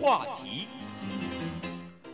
话题。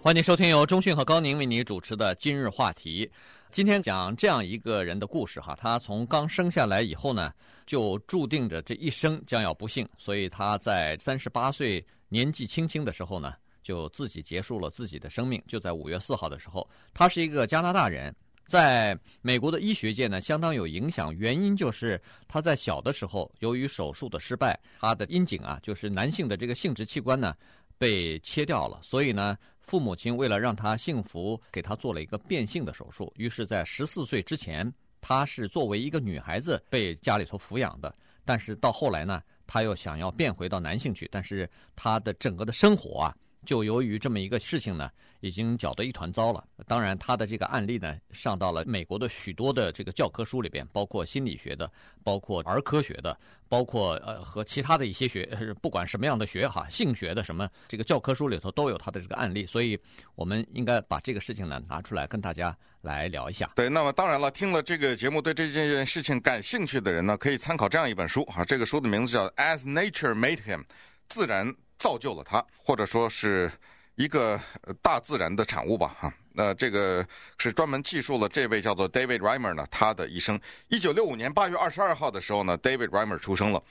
欢迎收听由中讯和高宁为你主持的今日话题。今天讲这样一个人的故事哈，他从刚生下来以后呢，就注定着这一生将要不幸，所以他在三十八岁年纪轻轻的时候呢，就自己结束了自己的生命。就在五月四号的时候，他是一个加拿大人，在美国的医学界呢相当有影响，原因就是他在小的时候由于手术的失败，他的阴茎啊，就是男性的这个生殖器官呢被切掉了，所以呢。父母亲为了让他幸福，给他做了一个变性的手术。于是，在十四岁之前，他是作为一个女孩子被家里头抚养的。但是到后来呢，他又想要变回到男性去，但是他的整个的生活啊。就由于这么一个事情呢，已经搅得一团糟了。当然，他的这个案例呢，上到了美国的许多的这个教科书里边，包括心理学的，包括儿科学的，包括呃和其他的一些学，不管什么样的学哈，性学的什么这个教科书里头都有他的这个案例。所以，我们应该把这个事情呢拿出来跟大家来聊一下。对，那么当然了，听了这个节目对这件事情感兴趣的人呢，可以参考这样一本书哈，这个书的名字叫《As Nature Made Him》，自然。造就了他，或者说是一个大自然的产物吧，哈。那这个是专门记述了这位叫做 David Reimer 呢，他的一生。一九六五年八月二十二号的时候呢，David Reimer 出生了。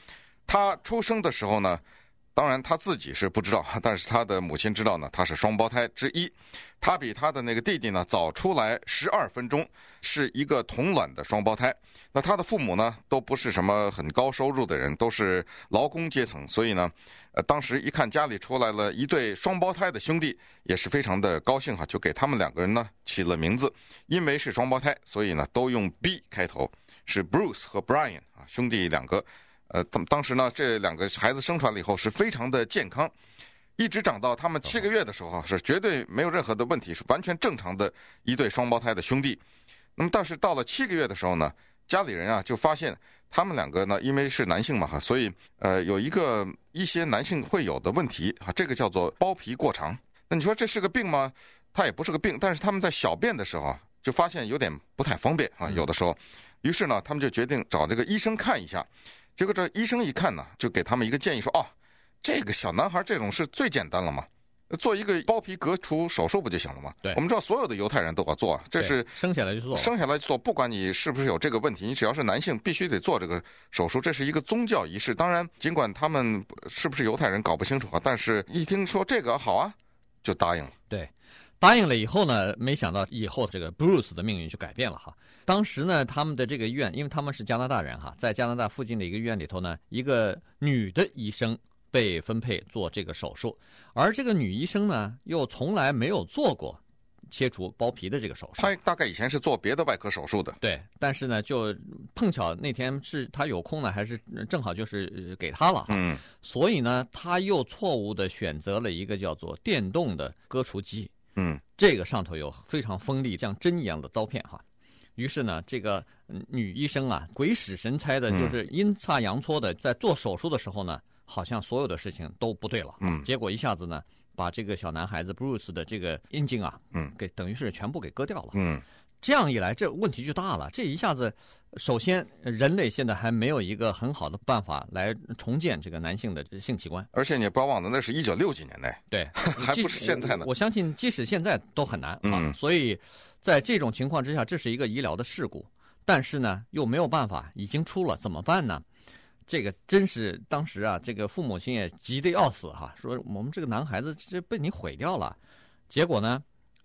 他出生的时候呢。当然他自己是不知道，但是他的母亲知道呢。他是双胞胎之一，他比他的那个弟弟呢早出来十二分钟，是一个同卵的双胞胎。那他的父母呢都不是什么很高收入的人，都是劳工阶层，所以呢，呃，当时一看家里出来了一对双胞胎的兄弟，也是非常的高兴哈，就给他们两个人呢起了名字，因为是双胞胎，所以呢都用 B 开头，是 Bruce 和 Brian 啊兄弟两个。呃，当当时呢，这两个孩子生出来了以后是非常的健康，一直长到他们七个月的时候是绝对没有任何的问题，是完全正常的一对双胞胎的兄弟。那么，但是到了七个月的时候呢，家里人啊就发现他们两个呢，因为是男性嘛哈，所以呃有一个一些男性会有的问题啊，这个叫做包皮过长。那你说这是个病吗？它也不是个病，但是他们在小便的时候啊就发现有点不太方便啊，有的时候，于是呢，他们就决定找这个医生看一下。结果这医生一看呢，就给他们一个建议说：“哦，这个小男孩这种事最简单了嘛，做一个包皮割除手术不就行了吗？对，我们知道所有的犹太人都要做，这是生下来就做，生下来就做，不管你是不是有这个问题，你只要是男性，必须得做这个手术，这是一个宗教仪式。当然，尽管他们是不是犹太人搞不清楚啊，但是一听说这个好啊，就答应了。对。”答应了以后呢，没想到以后这个 Bruce 的命运就改变了哈。当时呢，他们的这个医院，因为他们是加拿大人哈，在加拿大附近的一个医院里头呢，一个女的医生被分配做这个手术，而这个女医生呢，又从来没有做过切除包皮的这个手术。她大概以前是做别的外科手术的。对，但是呢，就碰巧那天是她有空呢，还是正好就是给她了哈。嗯。所以呢，她又错误的选择了一个叫做电动的割除机。嗯，这个上头有非常锋利，像针一样的刀片哈。于是呢，这个女医生啊，鬼使神差的，就是阴差阳错的，在做手术的时候呢，好像所有的事情都不对了。嗯，结果一下子呢，把这个小男孩子 Bruce 的这个阴茎啊，嗯，给等于是全部给割掉了。嗯。这样一来，这问题就大了。这一下子，首先人类现在还没有一个很好的办法来重建这个男性的性器官。而且你不要忘了，那是一九六几年代，对，还不是现在呢。我，相信，即使现在都很难啊。嗯。所以，在这种情况之下，这是一个医疗的事故。但是呢，又没有办法，已经出了，怎么办呢？这个真是当时啊，这个父母亲也急得要死哈，说我们这个男孩子这被你毁掉了。结果呢，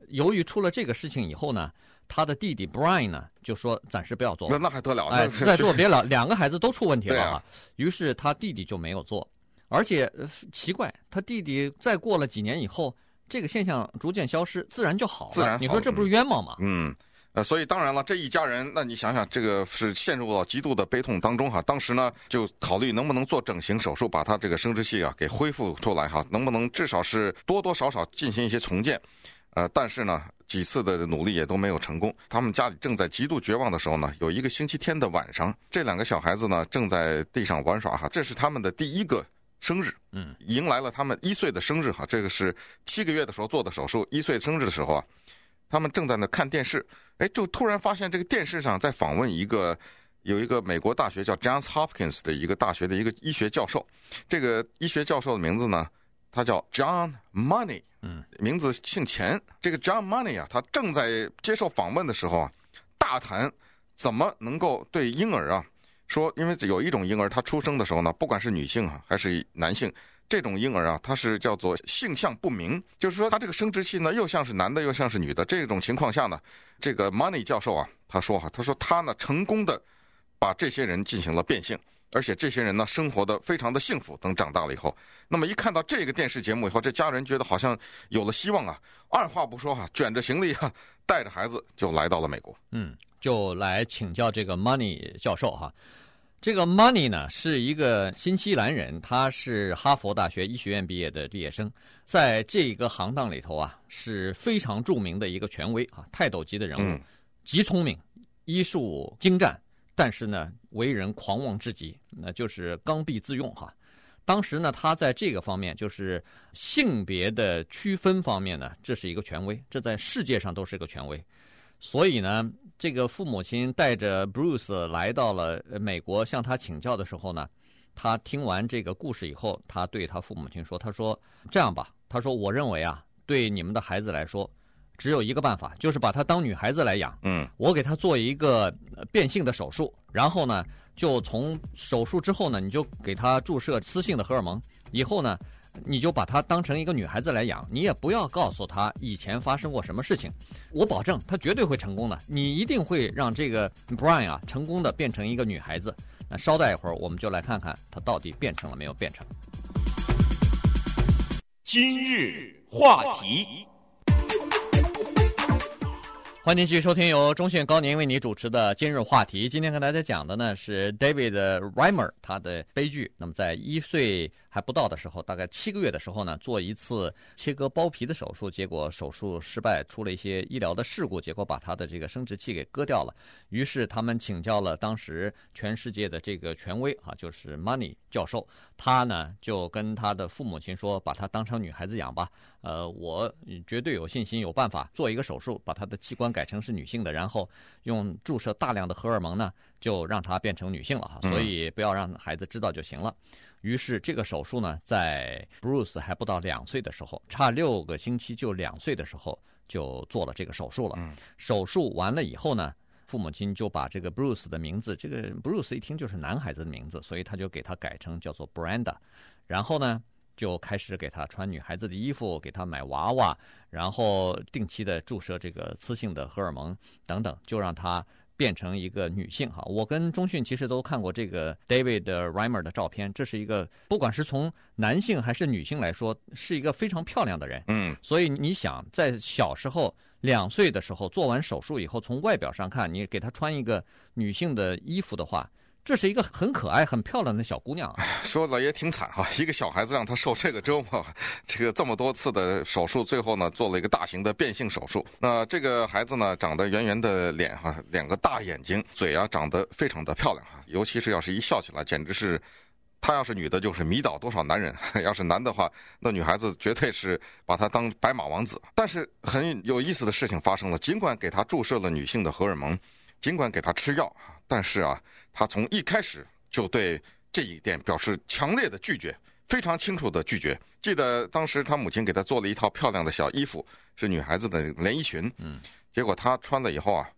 由于出了这个事情以后呢。他的弟弟 Brian 呢，就说暂时不要做。那那还得了？哎，再做别了，两个孩子都出问题了于是他弟弟就没有做，而且奇怪，他弟弟再过了几年以后，这个现象逐渐消失，自然就好了。自然好，你说这不是冤枉吗？嗯，呃，所以当然了，这一家人，那你想想，这个是陷入到极度的悲痛当中哈。当时呢，就考虑能不能做整形手术，把他这个生殖器啊给恢复出来哈，能不能至少是多多少少进行一些重建。呃，但是呢，几次的努力也都没有成功。他们家里正在极度绝望的时候呢，有一个星期天的晚上，这两个小孩子呢正在地上玩耍哈，这是他们的第一个生日，嗯，迎来了他们一岁的生日哈。这个是七个月的时候做的手术，一岁生日的时候啊，他们正在那看电视，哎，就突然发现这个电视上在访问一个有一个美国大学叫 Johns Hopkins 的一个大学的一个医学教授，这个医学教授的名字呢？他叫 John Money，嗯，名字姓钱。这个 John Money 啊，他正在接受访问的时候啊，大谈怎么能够对婴儿啊说，因为有一种婴儿，他出生的时候呢，不管是女性啊还是男性，这种婴儿啊，他是叫做性向不明，就是说他这个生殖器呢又像是男的又像是女的。这种情况下呢，这个 Money 教授啊，他说哈，他说他呢成功的把这些人进行了变性。而且这些人呢，生活的非常的幸福。等长大了以后，那么一看到这个电视节目以后，这家人觉得好像有了希望啊。二话不说哈，卷着行李哈，带着孩子就来到了美国。嗯，就来请教这个 Money 教授哈。这个 Money 呢是一个新西兰人，他是哈佛大学医学院毕业的毕业生，在这个行当里头啊是非常著名的一个权威啊，泰斗级的人物，嗯，极聪明，医术精湛。但是呢，为人狂妄至极，那就是刚愎自用哈。当时呢，他在这个方面，就是性别的区分方面呢，这是一个权威，这在世界上都是个权威。所以呢，这个父母亲带着 Bruce 来到了美国向他请教的时候呢，他听完这个故事以后，他对他父母亲说：“他说这样吧，他说我认为啊，对你们的孩子来说。”只有一个办法，就是把她当女孩子来养。嗯，我给她做一个变性的手术，然后呢，就从手术之后呢，你就给她注射雌性的荷尔蒙。以后呢，你就把她当成一个女孩子来养，你也不要告诉她以前发生过什么事情。我保证，她绝对会成功的。你一定会让这个 Brian 啊成功的变成一个女孩子。那稍待一会儿，我们就来看看她到底变成了没有变成。今日话题。欢迎继续收听由中讯高宁为你主持的今日话题。今天跟大家讲的呢是 David Reimer 他的悲剧。那么在一岁还不到的时候，大概七个月的时候呢，做一次切割包皮的手术，结果手术失败，出了一些医疗的事故，结果把他的这个生殖器给割掉了。于是他们请教了当时全世界的这个权威啊，就是 Money 教授。他呢就跟他的父母亲说，把他当成女孩子养吧。呃，我绝对有信心，有办法做一个手术，把他的器官改成是女性的，然后用注射大量的荷尔蒙呢，就让她变成女性了哈。所以不要让孩子知道就行了。于是这个手术呢，在 Bruce 还不到两岁的时候，差六个星期就两岁的时候就做了这个手术了。手术完了以后呢，父母亲就把这个 Bruce 的名字，这个 Bruce 一听就是男孩子的名字，所以他就给他改成叫做 Brenda。然后呢，就开始给他穿女孩子的衣服，给他买娃娃，然后定期的注射这个雌性的荷尔蒙等等，就让他变成一个女性哈。我跟中迅其实都看过这个 David Reimer 的照片，这是一个不管是从男性还是女性来说，是一个非常漂亮的人。嗯，所以你想在小时候两岁的时候做完手术以后，从外表上看，你给他穿一个女性的衣服的话。这是一个很可爱、很漂亮的小姑娘啊！说的也挺惨哈，一个小孩子让她受这个折磨，这个这么多次的手术，最后呢做了一个大型的变性手术。那这个孩子呢长得圆圆的脸哈，两个大眼睛，嘴啊长得非常的漂亮哈，尤其是要是一笑起来，简直是，她要是女的，就是迷倒多少男人；要是男的话，那女孩子绝对是把她当白马王子。但是很有意思的事情发生了，尽管给她注射了女性的荷尔蒙，尽管给她吃药。但是啊，他从一开始就对这一点表示强烈的拒绝，非常清楚的拒绝。记得当时他母亲给他做了一套漂亮的小衣服，是女孩子的连衣裙。嗯，结果他穿了以后啊，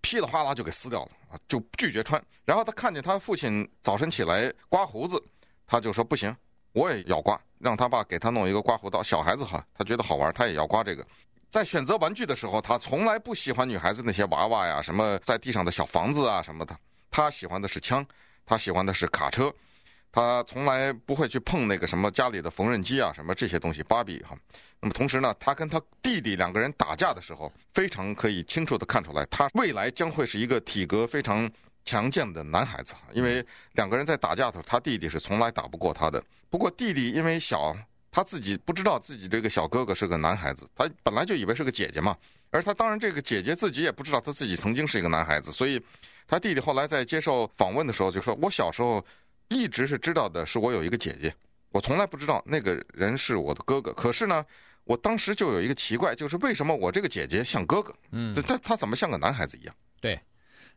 噼里哗啦就给撕掉了啊，就拒绝穿。然后他看见他父亲早晨起来刮胡子，他就说不行，我也要刮，让他爸给他弄一个刮胡刀。小孩子哈，他觉得好玩，他也要刮这个。在选择玩具的时候，他从来不喜欢女孩子那些娃娃呀，什么在地上的小房子啊什么的。他喜欢的是枪，他喜欢的是卡车，他从来不会去碰那个什么家里的缝纫机啊什么这些东西。芭比哈，那么同时呢，他跟他弟弟两个人打架的时候，非常可以清楚地看出来，他未来将会是一个体格非常强健的男孩子。因为两个人在打架的时候，他弟弟是从来打不过他的。不过弟弟因为小。他自己不知道自己这个小哥哥是个男孩子，他本来就以为是个姐姐嘛。而他当然这个姐姐自己也不知道他自己曾经是一个男孩子，所以他弟弟后来在接受访问的时候就说：“我小时候一直是知道的是我有一个姐姐，我从来不知道那个人是我的哥哥。可是呢，我当时就有一个奇怪，就是为什么我这个姐姐像哥哥？嗯，他他怎么像个男孩子一样？”对。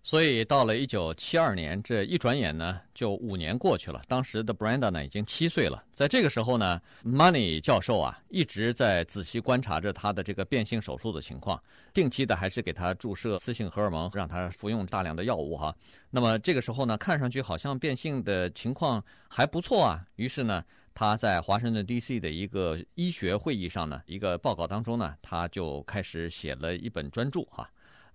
所以到了一九七二年，这一转眼呢，就五年过去了。当时的 Brenda 呢，已经七岁了。在这个时候呢，Money 教授啊，一直在仔细观察着他的这个变性手术的情况，定期的还是给他注射雌性荷尔蒙，让他服用大量的药物哈。那么这个时候呢，看上去好像变性的情况还不错啊。于是呢，他在华盛顿 D.C. 的一个医学会议上呢，一个报告当中呢，他就开始写了一本专著哈。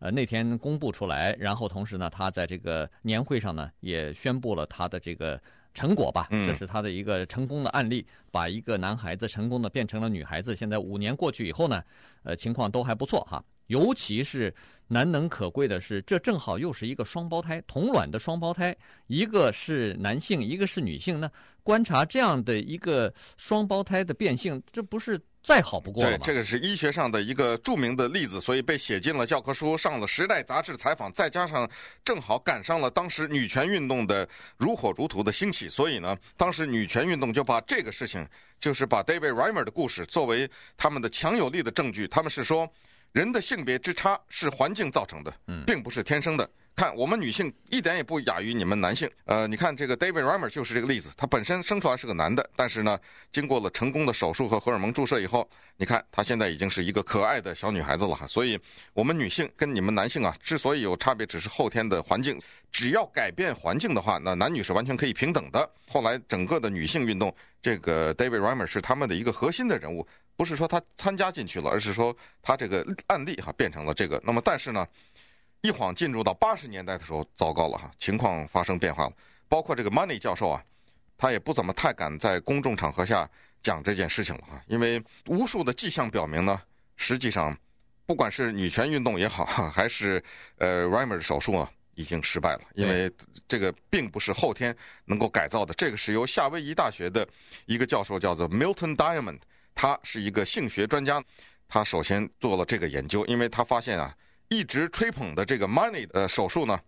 呃，那天公布出来，然后同时呢，他在这个年会上呢，也宣布了他的这个成果吧，这是他的一个成功的案例，把一个男孩子成功的变成了女孩子。现在五年过去以后呢，呃，情况都还不错哈。尤其是难能可贵的是，这正好又是一个双胞胎，同卵的双胞胎，一个是男性，一个是女性呢。观察这样的一个双胞胎的变性，这不是再好不过了吗？对，这个是医学上的一个著名的例子，所以被写进了教科书，上了《时代》杂志采访，再加上正好赶上了当时女权运动的如火如荼的兴起，所以呢，当时女权运动就把这个事情，就是把 David Reimer 的故事作为他们的强有力的证据。他们是说，人的性别之差是环境造成的，并不是天生的。看，我们女性一点也不亚于你们男性。呃，你看这个 David Reimer 就是这个例子。他本身生出来是个男的，但是呢，经过了成功的手术和荷尔蒙注射以后，你看他现在已经是一个可爱的小女孩子了哈。所以，我们女性跟你们男性啊，之所以有差别，只是后天的环境。只要改变环境的话，那男女是完全可以平等的。后来整个的女性运动，这个 David Reimer 是他们的一个核心的人物，不是说他参加进去了，而是说他这个案例哈变成了这个。那么，但是呢？一晃进入到八十年代的时候，糟糕了哈，情况发生变化了。包括这个 Money 教授啊，他也不怎么太敢在公众场合下讲这件事情了哈，因为无数的迹象表明呢，实际上不管是女权运动也好，还是呃 Reimer 的手术啊，已经失败了，因为这个并不是后天能够改造的。这个是由夏威夷大学的一个教授叫做 Milton Diamond，他是一个性学专家，他首先做了这个研究，因为他发现啊。一直吹捧的这个 Money 的手术呢，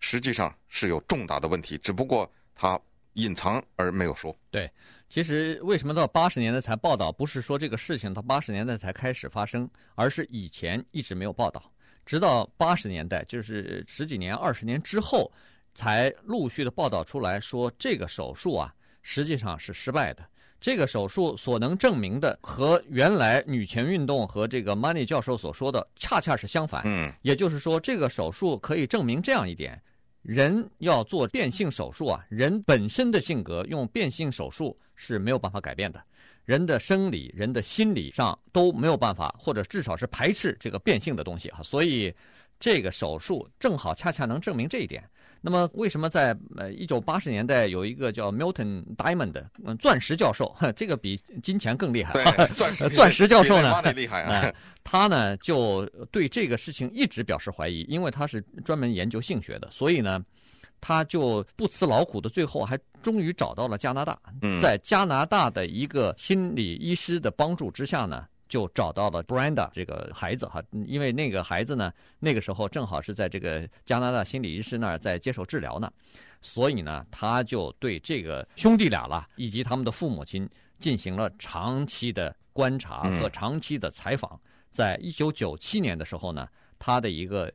实际上是有重大的问题，只不过他隐藏而没有说。对，其实为什么到八十年代才报道？不是说这个事情到八十年代才开始发生，而是以前一直没有报道，直到八十年代，就是十几年、二十年之后，才陆续的报道出来说这个手术啊，实际上是失败的。这个手术所能证明的和原来女权运动和这个 Money 教授所说的恰恰是相反。嗯，也就是说，这个手术可以证明这样一点：人要做变性手术啊，人本身的性格用变性手术是没有办法改变的，人的生理、人的心理上都没有办法，或者至少是排斥这个变性的东西啊。所以，这个手术正好恰恰能证明这一点。那么，为什么在呃一九八十年代有一个叫 Milton Diamond 嗯钻石教授，这个比金钱更厉害。对，钻石钻石教授呢，厉害啊！他呢就对这个事情一直表示怀疑，因为他是专门研究性学的，所以呢，他就不辞劳苦的，最后还终于找到了加拿大，在加拿大的一个心理医师的帮助之下呢。就找到了 Brenda 这个孩子哈，因为那个孩子呢，那个时候正好是在这个加拿大心理医师那儿在接受治疗呢，所以呢，他就对这个兄弟俩了以及他们的父母亲进行了长期的观察和长期的采访。在一九九七年的时候呢，他的一个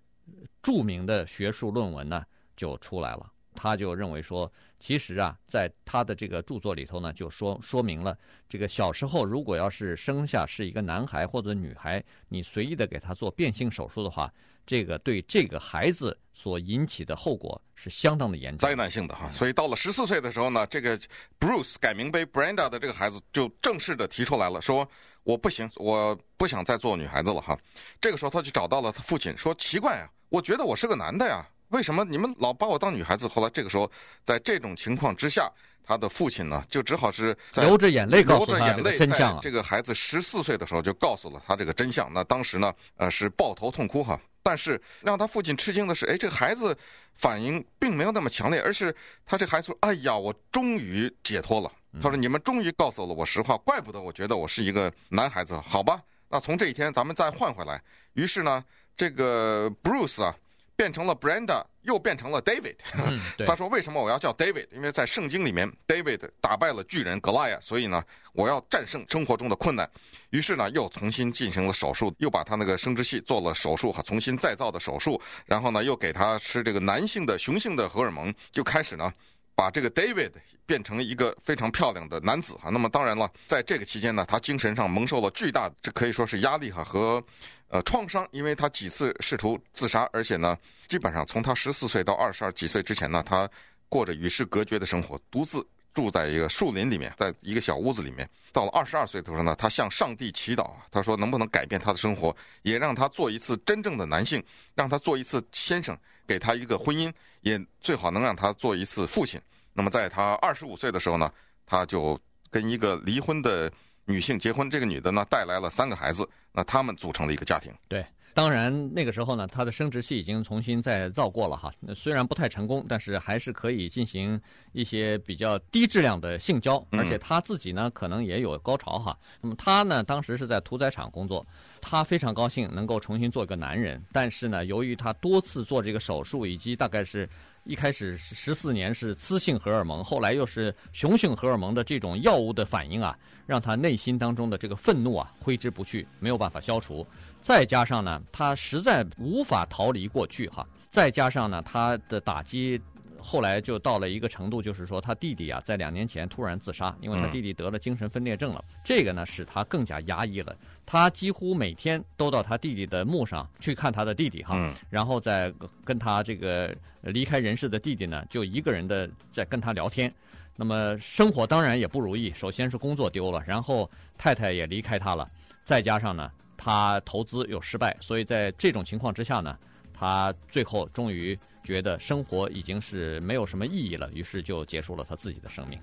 著名的学术论文呢就出来了。他就认为说，其实啊，在他的这个著作里头呢，就说说明了，这个小时候如果要是生下是一个男孩或者女孩，你随意的给他做变性手术的话，这个对这个孩子所引起的后果是相当的严重、灾难性的哈。所以到了十四岁的时候呢，这个 Bruce 改名为 Brenda 的这个孩子就正式的提出来了，说我不行，我不想再做女孩子了哈。这个时候他就找到了他父亲，说奇怪啊，我觉得我是个男的呀。为什么你们老把我当女孩子？后来这个时候，在这种情况之下，他的父亲呢，就只好是流着眼泪告诉他这个真相啊。这个孩子十四岁的时候就告诉了他这个真相。那当时呢，呃，是抱头痛哭哈。但是让他父亲吃惊的是，哎，这个孩子反应并没有那么强烈，而是他这孩子说：“哎呀，我终于解脱了。”他说：“你们终于告诉了我实话，怪不得我觉得我是一个男孩子。好吧，那从这一天咱们再换回来。”于是呢，这个 Bruce 啊。变成了 Brenda，又变成了 David。嗯、他说：“为什么我要叫 David？因为在圣经里面，David 打败了巨人格莱亚，所以呢，我要战胜生活中的困难。于是呢，又重新进行了手术，又把他那个生殖器做了手术，和，重新再造的手术。然后呢，又给他吃这个男性的雄性的荷尔蒙，就开始呢。”把这个 David 变成一个非常漂亮的男子哈，那么当然了，在这个期间呢，他精神上蒙受了巨大，这可以说是压力哈和呃创伤，因为他几次试图自杀，而且呢，基本上从他十四岁到二十二几岁之前呢，他过着与世隔绝的生活，独自住在一个树林里面，在一个小屋子里面。到了二十二岁的时候呢，他向上帝祈祷，他说能不能改变他的生活，也让他做一次真正的男性，让他做一次先生，给他一个婚姻，也最好能让他做一次父亲。那么，在他二十五岁的时候呢，他就跟一个离婚的女性结婚。这个女的呢，带来了三个孩子，那他们组成了一个家庭。对，当然那个时候呢，他的生殖器已经重新再造过了哈。那虽然不太成功，但是还是可以进行一些比较低质量的性交，而且他自己呢，可能也有高潮哈。那么他呢，当时是在屠宰场工作，他非常高兴能够重新做一个男人，但是呢，由于他多次做这个手术，以及大概是。一开始十四年是雌性荷尔蒙，后来又是雄性荷尔蒙的这种药物的反应啊，让他内心当中的这个愤怒啊挥之不去，没有办法消除。再加上呢，他实在无法逃离过去哈。再加上呢，他的打击后来就到了一个程度，就是说他弟弟啊，在两年前突然自杀，因为他弟弟得了精神分裂症了。这个呢，使他更加压抑了。他几乎每天都到他弟弟的墓上去看他的弟弟哈，嗯、然后再跟他这个离开人世的弟弟呢，就一个人的在跟他聊天。那么生活当然也不如意，首先是工作丢了，然后太太也离开他了，再加上呢，他投资又失败，所以在这种情况之下呢，他最后终于觉得生活已经是没有什么意义了，于是就结束了他自己的生命。